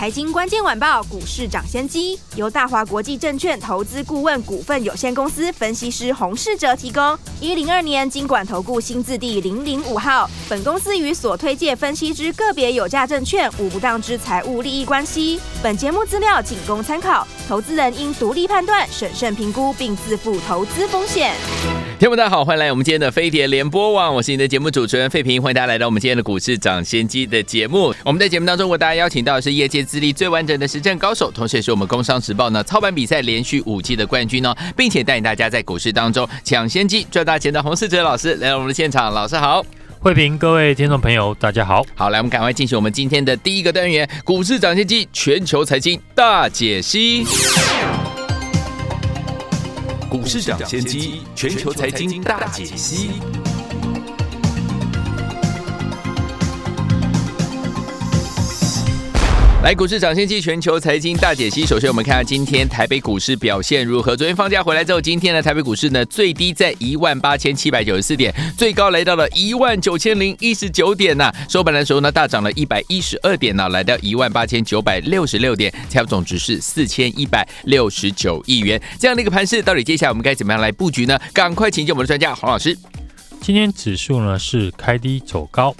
财经关键晚报股市涨先机由大华国际证券投资顾问股份有限公司分析师洪世哲提供。一零二年金管投顾新字第零零五号。本公司与所推介分析之个别有价证券无不当之财务利益关系。本节目资料仅供参考，投资人应独立判断、审慎评估并自负投资风险。听众大家好，欢迎来我们今天的飞碟联播网，我是你的节目主持人费平，欢迎大家来到我们今天的股市涨先机的节目。我们在节目当中为大家邀请到的是业界资历最完整的实战高手，同时也是我们工商时报呢操盘比赛连续五季的冠军哦，并且带领大家在股市当中抢先机赚大钱的洪世哲老师来到我们的现场，老师好，慧平，各位听众朋友大家好，好，来我们赶快进行我们今天的第一个单元股市涨先机全球财经大解析。股市涨先机，全球财经大解析。来，股市涨先机，全球财经大解析。首先，我们看下今天台北股市表现如何。昨天放假回来之后，今天的台北股市呢，最低在一万八千七百九十四点，最高来到了一万九千零一十九点呐。收盘的时候呢，大涨了一百一十二点呢，来到一万八千九百六十六点，成交总值是四千一百六十九亿元。这样的一个盘势，到底接下来我们该怎么样来布局呢？赶快请教我们的专家黄老师。今天指数呢是开低走高。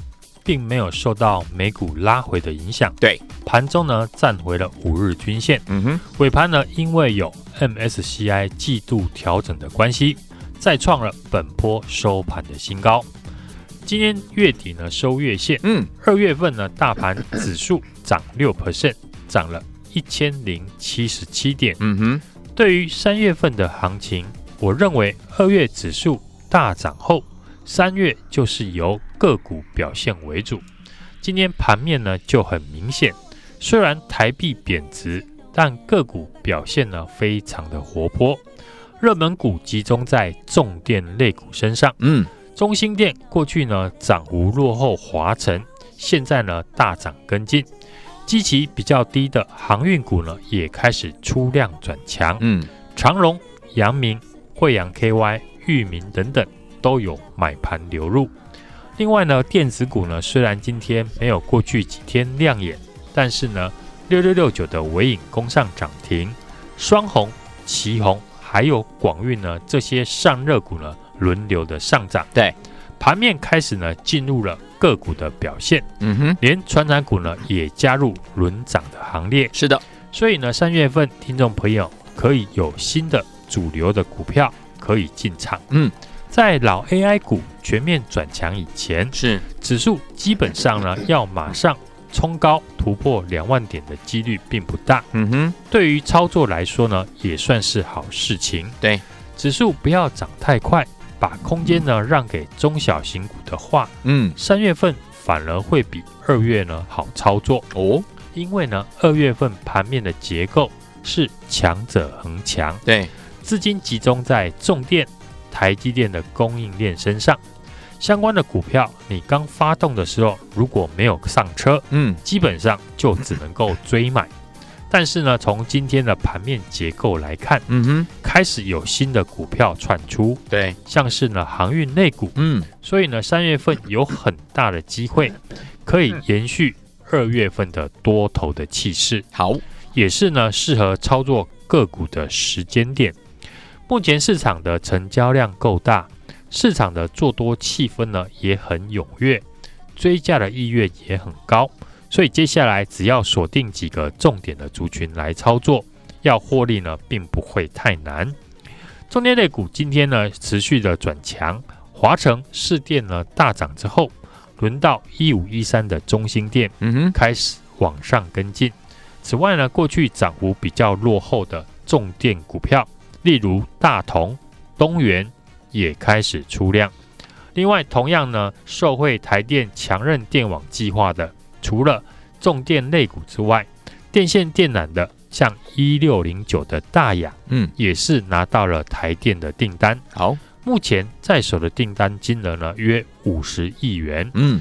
并没有受到美股拉回的影响，对，盘中呢站回了五日均线，嗯哼，尾盘呢因为有 MSCI 季度调整的关系，再创了本波收盘的新高。今天月底呢收月线，嗯，二月份呢大盘指数 涨六 percent，涨了一千零七十七点，嗯哼，对于三月份的行情，我认为二月指数大涨后。三月就是由个股表现为主，今天盘面呢就很明显，虽然台币贬值，但个股表现呢非常的活泼，热门股集中在重电类股身上，嗯，中兴电过去呢涨幅落后华晨，现在呢大涨跟进，基期比较低的航运股呢也开始出量转强，嗯，长荣、阳明、惠阳 KY、裕民等等。都有买盘流入。另外呢，电子股呢，虽然今天没有过去几天亮眼，但是呢，六六六九的尾影攻上涨停，双红、旗红还有广运呢，这些上热股呢，轮流的上涨。对，盘面开始呢，进入了个股的表现。嗯哼，连传产股呢，也加入轮涨的行列。是的，所以呢，三月份听众朋友可以有新的主流的股票可以进场。嗯。在老 AI 股全面转强以前，是指数基本上呢要马上冲高突破两万点的几率并不大。嗯哼，对于操作来说呢，也算是好事情。对，指数不要涨太快，把空间呢让给中小型股的话，嗯，三月份反而会比二月呢好操作哦。因为呢，二月份盘面的结构是强者恒强，对，资金集中在重电。台积电的供应链身上。相关的股票，你刚发动的时候如果没有上车，嗯，基本上就只能够追买。但是呢，从今天的盘面结构来看，嗯哼，开始有新的股票窜出，对，像是呢航运类股，嗯，所以呢三月份有很大的机会可以延续二月份的多头的气势，好，也是呢适合操作个股的时间点。目前市场的成交量够大，市场的做多气氛呢也很踊跃，追价的意愿也很高，所以接下来只要锁定几个重点的族群来操作，要获利呢并不会太难。中间类股今天呢持续的转强，华城、市电呢大涨之后，轮到一五一三的中兴电，嗯哼，开始往上跟进。此外呢，过去涨幅比较落后的重电股票。例如大同、东元也开始出量。另外，同样呢，受惠台电强韧电网计划的，除了重电类股之外，电线电缆的，像一六零九的大雅，嗯，也是拿到了台电的订单。好，目前在手的订单金额呢约五十亿元。嗯，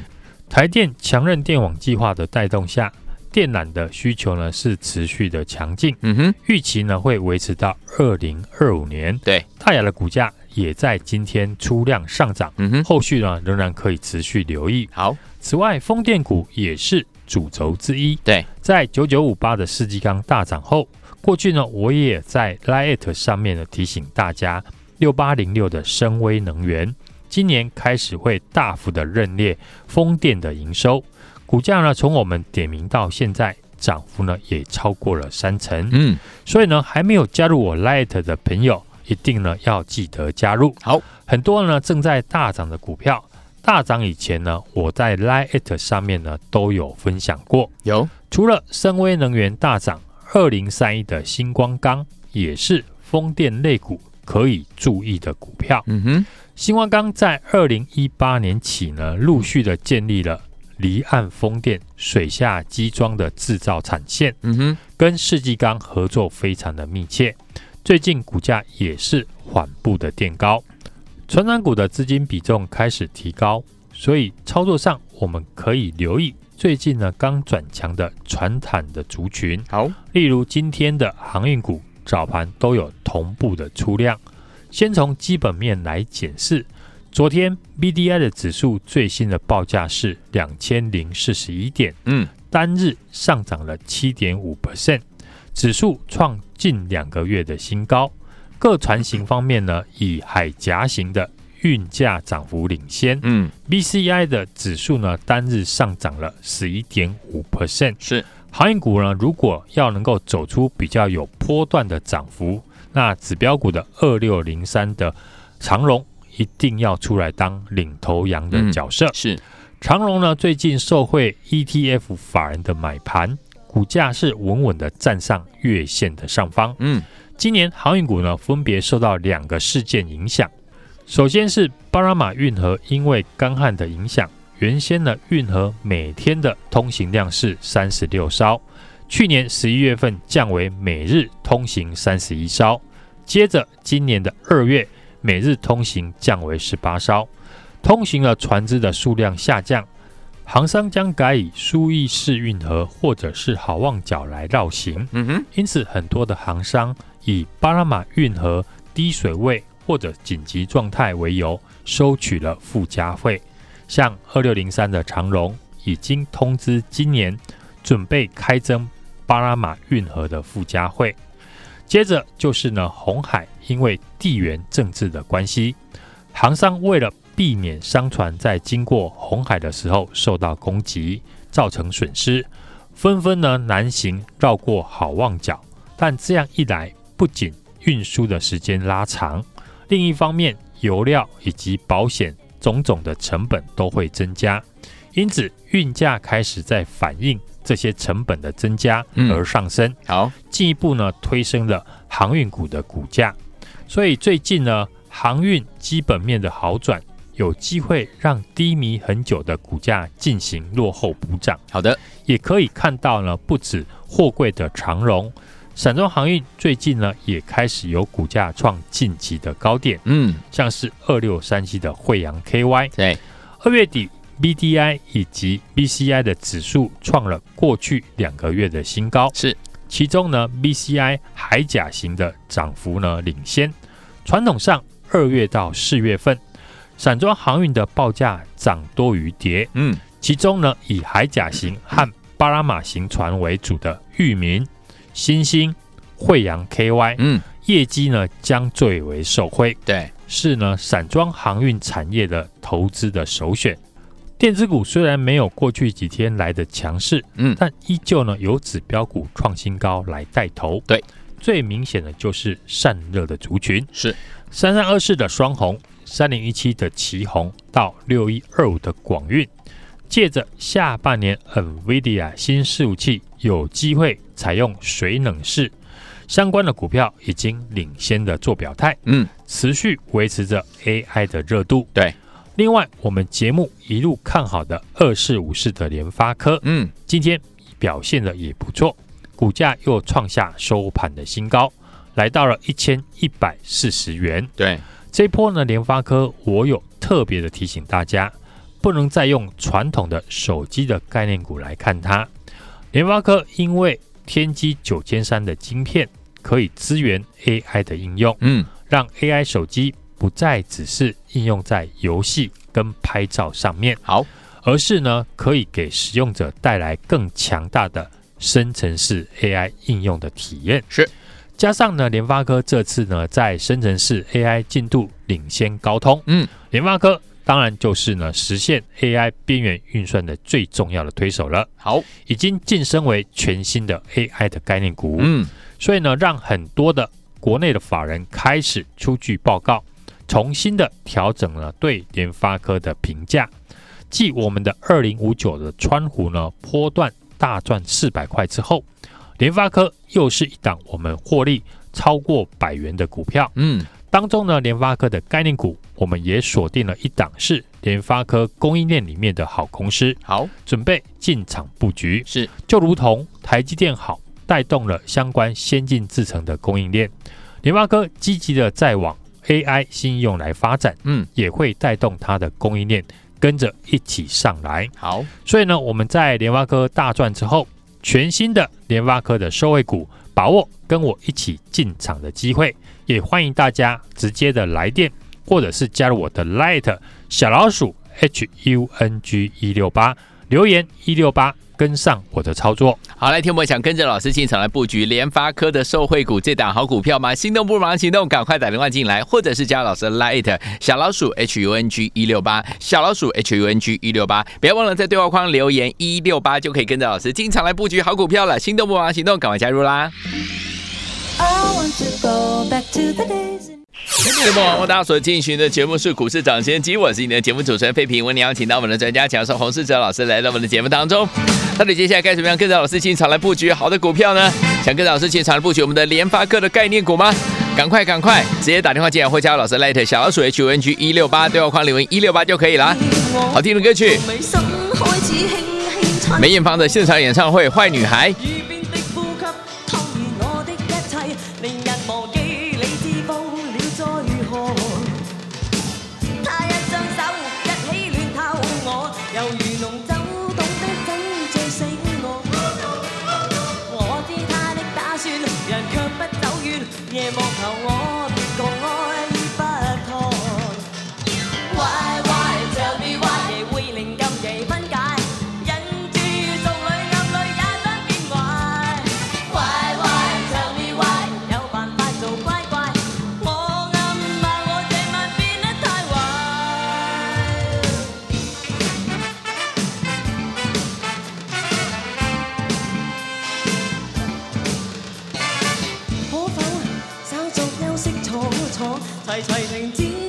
台电强韧电网计划的带动下，电缆的需求呢是持续的强劲，嗯哼，预期呢会维持到二零二五年。对，大亚的股价也在今天出量上涨，嗯哼，后续呢仍然可以持续留意。好，此外，风电股也是主轴之一。对，在九九五八的世纪钢大涨后，过去呢我也在 Lite 上面呢提醒大家，六八零六的深威能源今年开始会大幅的认列风电的营收。股价呢，从我们点名到现在，涨幅呢也超过了三成。嗯，所以呢，还没有加入我 Light 的朋友，一定呢要记得加入。好，很多呢正在大涨的股票，大涨以前呢，我在 Light 上面呢都有分享过。有，除了深威能源大涨，二零三一的星光钢也是风电类股可以注意的股票。嗯哼，星光钢在二零一八年起呢，陆续的建立了。离岸风电水下机装的制造产线，嗯哼，跟世纪钢合作非常的密切。最近股价也是缓步的垫高，传产股的资金比重开始提高，所以操作上我们可以留意最近呢刚转强的船产的族群。好，例如今天的航运股早盘都有同步的出量。先从基本面来检视。昨天 BDI 的指数最新的报价是两千零四十一点，嗯，单日上涨了七点五 percent，指数创近两个月的新高。各船型方面呢，以海岬型的运价涨幅领先，嗯，BCI 的指数呢单日上涨了十一点五 percent。是航运股呢，如果要能够走出比较有波段的涨幅，那指标股的二六零三的长荣。一定要出来当领头羊的角色。嗯、是长荣呢，最近受惠 ETF 法人的买盘，股价是稳稳的站上月线的上方。嗯，今年航运股呢，分别受到两个事件影响。首先是巴拿马运河因为干旱的影响，原先呢运河每天的通行量是三十六艘，去年十一月份降为每日通行三十一艘，接着今年的二月。每日通行降为十八艘，通行的船只的数量下降，航商将改以苏伊士运河或者是好望角来绕行。嗯哼，因此很多的航商以巴拿马运河低水位或者紧急状态为由，收取了附加费。像二六零三的长荣已经通知今年准备开征巴拿马运河的附加费。接着就是呢，红海因为地缘政治的关系，航商为了避免商船在经过红海的时候受到攻击，造成损失，纷纷呢南行绕过好望角。但这样一来，不仅运输的时间拉长，另一方面油料以及保险种种的成本都会增加，因此运价开始在反映。这些成本的增加而上升，嗯、好，进一步呢推升了航运股的股价。所以最近呢，航运基本面的好转，有机会让低迷很久的股价进行落后补涨。好的，也可以看到呢，不止货柜的长荣，散装航运最近呢也开始有股价创近期的高点。嗯，像是二六三七的惠阳 KY，对，二月底。BDI 以及 BCI 的指数创了过去两个月的新高，是其中呢，BCI 海甲型的涨幅呢领先。传统上，二月到四月份，散装航运的报价涨多于跌。嗯，其中呢，以海甲型和巴拿马型船为主的裕民、新兴、惠阳 KY，嗯，业绩呢将最为受惠。对，是呢，散装航运产业的投资的首选。电子股虽然没有过去几天来的强势，嗯，但依旧呢有指标股创新高来带头。对，最明显的就是散热的族群，是。三三二四的双红、三零一七的奇红到六一二五的广运，借着下半年 NVIDIA 新伺服器有机会采用水冷式相关的股票，已经领先的做表态，嗯，持续维持着 AI 的热度。对。另外，我们节目一路看好的二四五四的联发科，嗯，今天表现的也不错，股价又创下收盘的新高，来到了一千一百四十元。对，这一波呢，联发科我有特别的提醒大家，不能再用传统的手机的概念股来看它，联发科因为天玑九千三的晶片可以支援 AI 的应用，嗯，让 AI 手机不再只是应用在游戏跟拍照上面，好，而是呢可以给使用者带来更强大的生成式 AI 应用的体验。是，加上呢联发科这次呢在生成式 AI 进度领先高通，嗯，联发科。当然就是呢，实现 AI 边缘运算的最重要的推手了。好，已经晋升为全新的 AI 的概念股。嗯，所以呢，让很多的国内的法人开始出具报告，重新的调整了对联发科的评价。继我们的二零五九的川湖呢，波段大赚四百块之后，联发科又是一档我们获利超过百元的股票。嗯。当中呢，联发科的概念股，我们也锁定了一档是联发科供应链里面的好公司，好，准备进场布局。是，就如同台积电好，带动了相关先进制程的供应链，联发科积极的在往 AI 新用来发展，嗯，也会带动它的供应链跟着一起上来。好，所以呢，我们在联发科大赚之后，全新的联发科的受惠股，把握跟我一起进场的机会。也欢迎大家直接的来电，或者是加入我的 Light 小老鼠 H U N G 一六八留言一六八，跟上我的操作。好，来，听我想跟着老师进场来布局联发科的受惠股这档好股票吗？心动不如马上行动，赶快打电话进来，或者是加老师的 Light 小老鼠 H U N G 一六八小老鼠 H U N G 一六八，不要忘了在对话框留言一六八，就可以跟着老师进场来布局好股票了。心动不如马上行动，赶快加入啦！节目网络大家所进行的节目是股市涨先机，我是你的节目主持人费平。为你邀请到我们的专家讲师洪世哲老师来到我们的节目当中。到底接下来该怎么样跟着老师进场来布局好的股票呢？想跟着老师进场来布局我们的联发科的概念股吗？赶快赶快，直接打电话进来或加入老师 Light 小老鼠 H N G 一六八对话框留言一六八就可以了。好听的歌曲，梅艳芳的现场演唱会《坏女孩》。齐齐停止，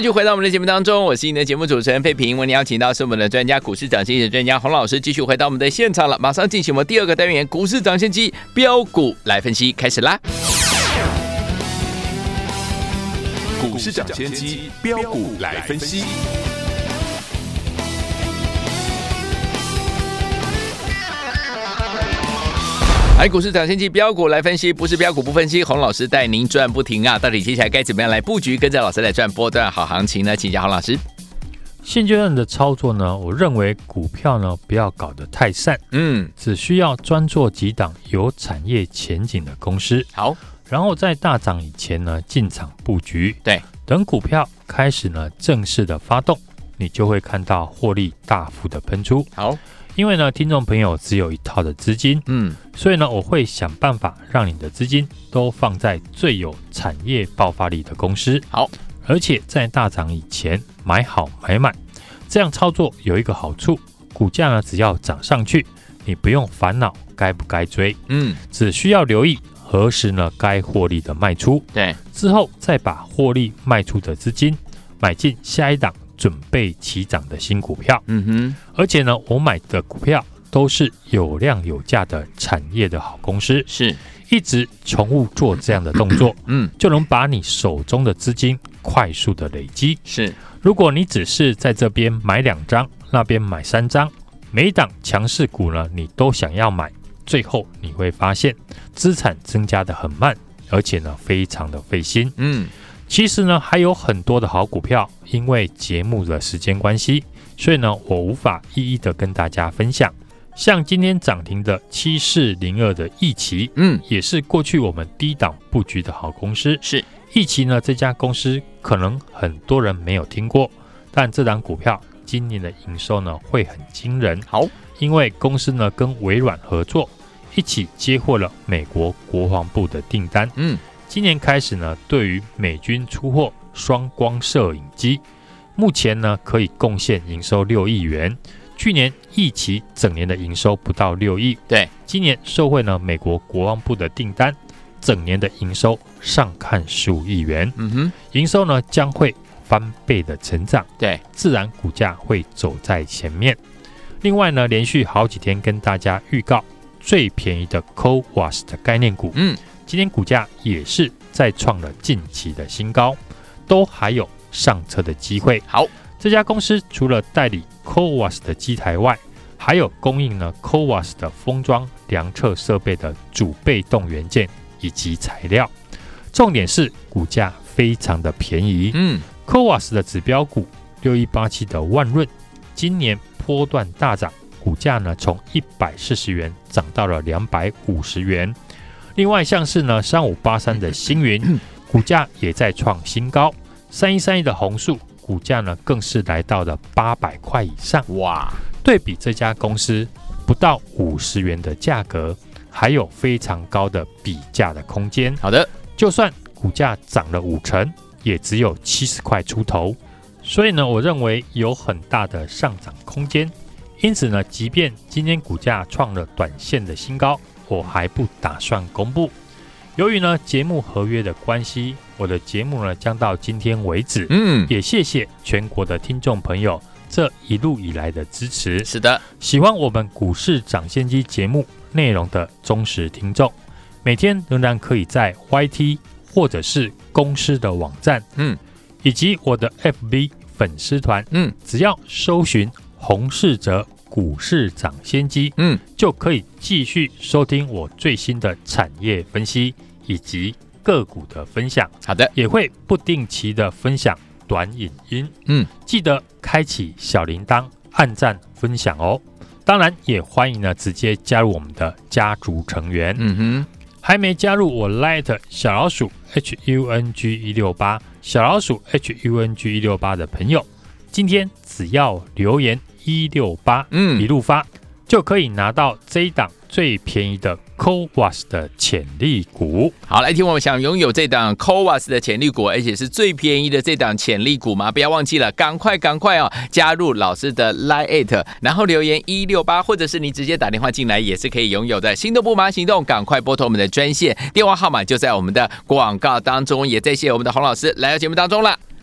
继续回到我们的节目当中，我是你的节目主持人费平。为你邀请到是我们的专家股市涨先机专家洪老师，继续回到我们的现场了。马上进行我们第二个单元股市涨先机标股来分析，开始啦！股市涨先机标股来分析。来，股市涨先机标股来分析，不是标股不分析。洪老师带您赚不停啊！到底接下来该怎么样来布局，跟着老师来赚波段好行情呢？请教洪老师。现阶段的操作呢，我认为股票呢不要搞得太散，嗯，只需要专做几档有产业前景的公司，好，然后在大涨以前呢进场布局，对，等股票开始呢正式的发动，你就会看到获利大幅的喷出，好。因为呢，听众朋友只有一套的资金，嗯，所以呢，我会想办法让你的资金都放在最有产业爆发力的公司。好，而且在大涨以前买好买满，这样操作有一个好处，股价呢只要涨上去，你不用烦恼该不该追，嗯，只需要留意何时呢该获利的卖出，对，之后再把获利卖出的资金买进下一档。准备起涨的新股票，嗯哼，而且呢，我买的股票都是有量有价的产业的好公司，是。一直重复做这样的动作，嗯，就能把你手中的资金快速的累积。是，如果你只是在这边买两张，那边买三张，每一档强势股呢，你都想要买，最后你会发现资产增加的很慢，而且呢，非常的费心，嗯。其实呢，还有很多的好股票，因为节目的时间关系，所以呢，我无法一一的跟大家分享。像今天涨停的七四零二的易奇，嗯，也是过去我们低档布局的好公司。是易奇呢，这家公司可能很多人没有听过，但这档股票今年的营收呢会很惊人。好，因为公司呢跟微软合作，一起接获了美国国防部的订单。嗯。今年开始呢，对于美军出货双光摄影机，目前呢可以贡献营收六亿元。去年义奇整年的营收不到六亿，对，今年受惠呢美国国防部的订单，整年的营收上看十五亿元。嗯哼，营收呢将会翻倍的成长，对，自然股价会走在前面。另外呢，连续好几天跟大家预告最便宜的 CoWAS 的概念股，嗯。今天股价也是再创了近期的新高，都还有上车的机会。好，这家公司除了代理 CoWAS 的机台外，还有供应呢 CoWAS 的封装量测设备的主被动元件以及材料。重点是股价非常的便宜。嗯，CoWAS 的指标股六一八七的万润，今年波段大涨，股价呢从一百四十元涨到了两百五十元。另外像是呢，三五八三的星云，股价也在创新高；三一三一的红树，股价呢更是来到了八百块以上。哇！对比这家公司不到五十元的价格，还有非常高的比价的空间。好的，就算股价涨了五成，也只有七十块出头。所以呢，我认为有很大的上涨空间。因此呢，即便今天股价创了短线的新高。我还不打算公布，由于呢节目合约的关系，我的节目呢将到今天为止。嗯，也谢谢全国的听众朋友这一路以来的支持。是的，喜欢我们股市涨先机节目内容的忠实听众，每天仍然可以在 YT 或者是公司的网站，嗯，以及我的 FB 粉丝团，嗯，只要搜寻洪世哲。股市涨先机，嗯，就可以继续收听我最新的产业分析以及个股的分享。好的，也会不定期的分享短影音，嗯，记得开启小铃铛，按赞分享哦。当然，也欢迎呢直接加入我们的家族成员。嗯哼，还没加入我 Light 小老鼠 H U N G 一六八小老鼠 H U N G 一六八的朋友，今天只要留言。一六八，嗯，一路发就可以拿到这一档最便宜的 CoWoS 的潜力股。好，来听我们想拥有这档 CoWoS 的潜力股，而且是最便宜的这档潜力股吗？不要忘记了，赶快赶快哦，加入老师的 Line，然后留言一六八，或者是你直接打电话进来也是可以拥有的。心动不忙行动，赶快拨通我们的专线，电话号码就在我们的广告当中。也再谢谢我们的洪老师来到节目当中了。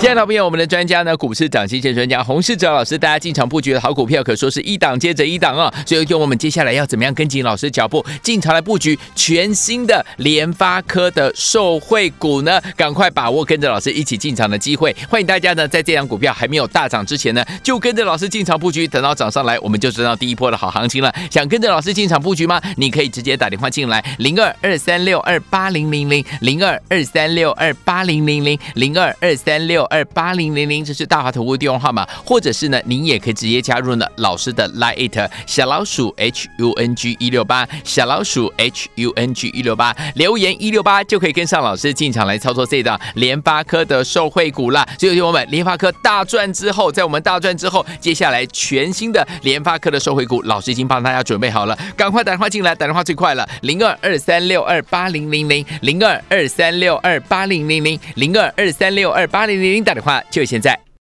亲爱的朋友，我们的专家呢，股市涨先机专家洪世哲老师，大家进场布局的好股票，可说是一档接着一档啊、所以，用我们接下来要怎么样跟紧老师脚步，进场来布局全新的联发科的受惠股呢？赶快把握跟着老师一起进场的机会。欢迎大家呢，在这档股票还没有大涨之前呢，就跟着老师进场布局。等到涨上来，我们就知道第一波的好行情了。想跟着老师进场布局吗？你可以直接打电话进来，零二二三六二八零零零，零二二三六二八零零零，零二二三六六二八零零零，这是大华投顾电话号码，或者是呢，您也可以直接加入呢老师的 Line 小老鼠 H U N G 一六八，小老鼠 H U N G 一六八，留言一六八就可以跟上老师进场来操作这档联发科的受惠股啦。所以，我们联发科大赚之后，在我们大赚之后，接下来全新的联发科的受惠股，老师已经帮大家准备好了，赶快打电话进来，打电话最快了，零二二三六二八零零零，零二二三六二八零零零，零二二三六二八零零零。打电话就现在。